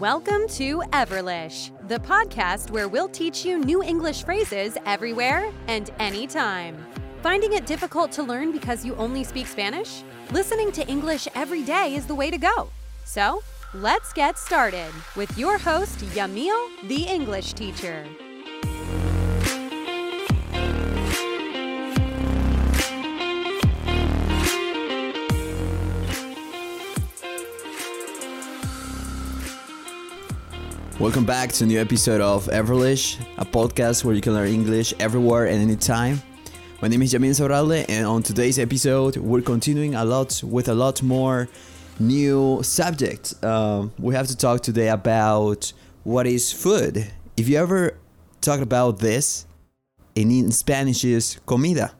Welcome to Everlish, the podcast where we'll teach you new English phrases everywhere and anytime. Finding it difficult to learn because you only speak Spanish? Listening to English every day is the way to go. So, let's get started with your host, Yamil, the English teacher. Welcome back to a new episode of Everlish, a podcast where you can learn English everywhere and anytime. My name is Jamin Sorralde, and on today's episode, we're continuing a lot with a lot more new subjects. Um, we have to talk today about what is food. If you ever talk about this, in Spanish is comida.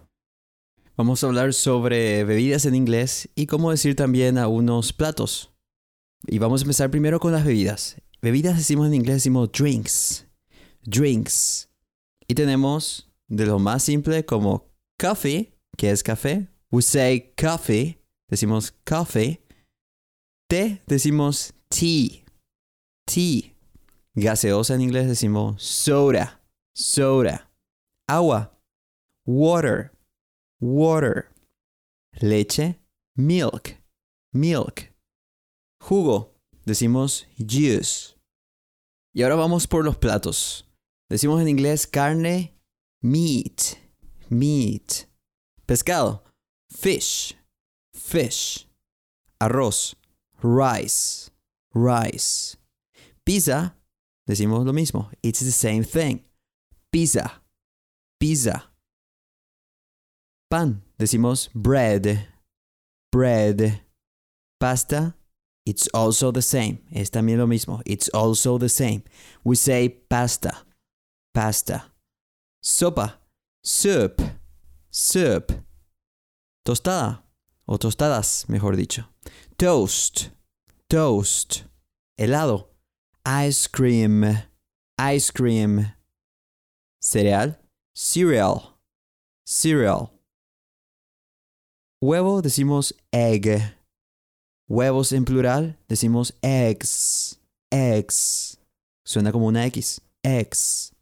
Vamos a hablar sobre bebidas en inglés y cómo decir también a unos platos. Y vamos a empezar primero con las bebidas. Bebidas decimos en inglés, decimos drinks. Drinks. Y tenemos de lo más simple como coffee, que es café. We say coffee, decimos coffee. Té, decimos tea. Tea. Gaseosa en inglés decimos soda. Soda. Agua. Water. Water. Leche. Milk. Milk. Jugo. Decimos juice. Y ahora vamos por los platos. Decimos en inglés carne, meat, meat. Pescado, fish, fish. Arroz, rice, rice. Pizza, decimos lo mismo. It's the same thing. Pizza, pizza. Pan, decimos bread, bread. Pasta, It's also the same. Es también lo mismo. It's also the same. We say pasta. Pasta. Sopa. Soup. Soup. Tostada. O tostadas, mejor dicho. Toast. Toast. Helado. Ice cream. Ice cream. Cereal. Cereal. Cereal. Huevo decimos egg. Huevos en plural decimos eggs. Eggs. Suena como una X. Eggs.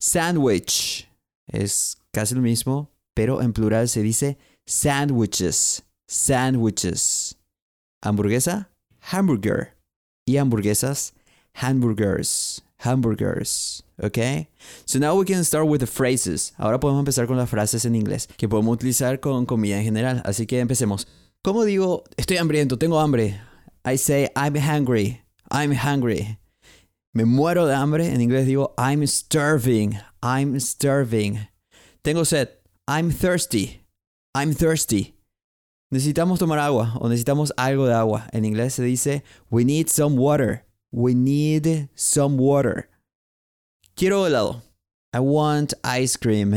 Sandwich. Es casi lo mismo, pero en plural se dice sandwiches. Sandwiches. Hamburguesa. Hamburger. Y hamburguesas. Hamburgers. Hamburgers. ¿Ok? So now we can start with the phrases. Ahora podemos empezar con las frases en inglés que podemos utilizar con comida en general. Así que empecemos. ¿Cómo digo, estoy hambriento, tengo hambre? I say, I'm hungry, I'm hungry. Me muero de hambre, en inglés digo, I'm starving, I'm starving. Tengo sed, I'm thirsty, I'm thirsty. Necesitamos tomar agua o necesitamos algo de agua. En inglés se dice, we need some water, we need some water. Quiero helado. I want ice cream,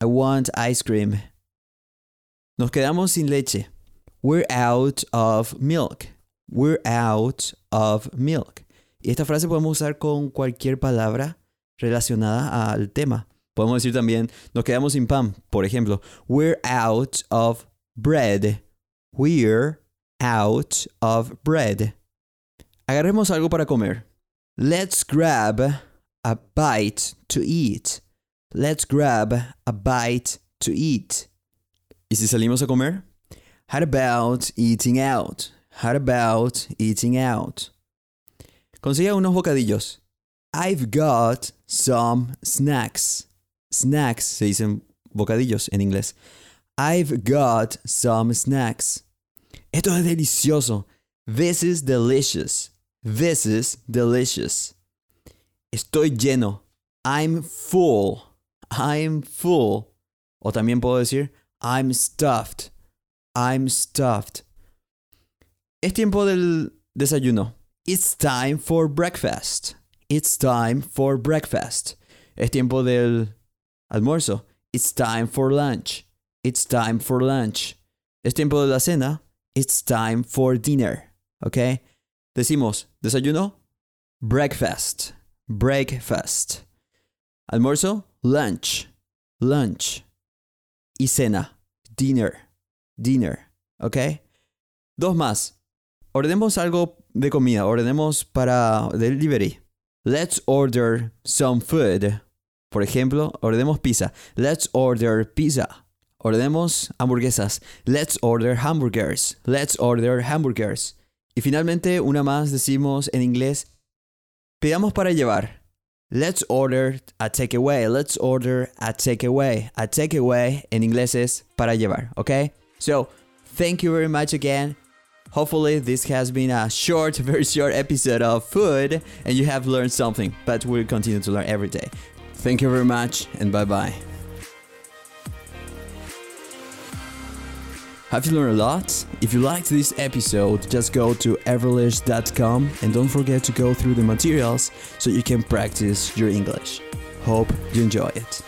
I want ice cream. Nos quedamos sin leche. We're out of milk. We're out of milk. Y esta frase podemos usar con cualquier palabra relacionada al tema. Podemos decir también, nos quedamos sin pan. Por ejemplo, we're out of bread. We're out of bread. Agarremos algo para comer. Let's grab a bite to eat. Let's grab a bite to eat. ¿Y si salimos a comer? How about eating out? How about eating out? Consiga unos bocadillos. I've got some snacks. Snacks se dicen bocadillos en inglés. I've got some snacks. Esto es delicioso. This is delicious. This is delicious. Estoy lleno. I'm full. I'm full. O también puedo decir I'm stuffed. I'm stuffed. Es tiempo del desayuno. It's time for breakfast. It's time for breakfast. Es tiempo del almuerzo. It's time for lunch. It's time for lunch. Es tiempo de la cena. It's time for dinner. ¿Ok? Decimos desayuno, breakfast. Breakfast. Almuerzo, lunch. Lunch. Y cena, dinner dinner, ¿ok? Dos más. Ordenemos algo de comida, ordenemos para delivery. Let's order some food. Por ejemplo, ordenemos pizza. Let's order pizza. Ordenemos hamburguesas. Let's order hamburgers. Let's order hamburgers. Y finalmente, una más decimos en inglés, pidamos para llevar. Let's order a takeaway. Let's order a takeaway. A takeaway en inglés es para llevar, okay? So, thank you very much again. Hopefully, this has been a short, very short episode of food and you have learned something, but we'll continue to learn every day. Thank you very much and bye bye. Have you learned a lot? If you liked this episode, just go to everlish.com and don't forget to go through the materials so you can practice your English. Hope you enjoy it.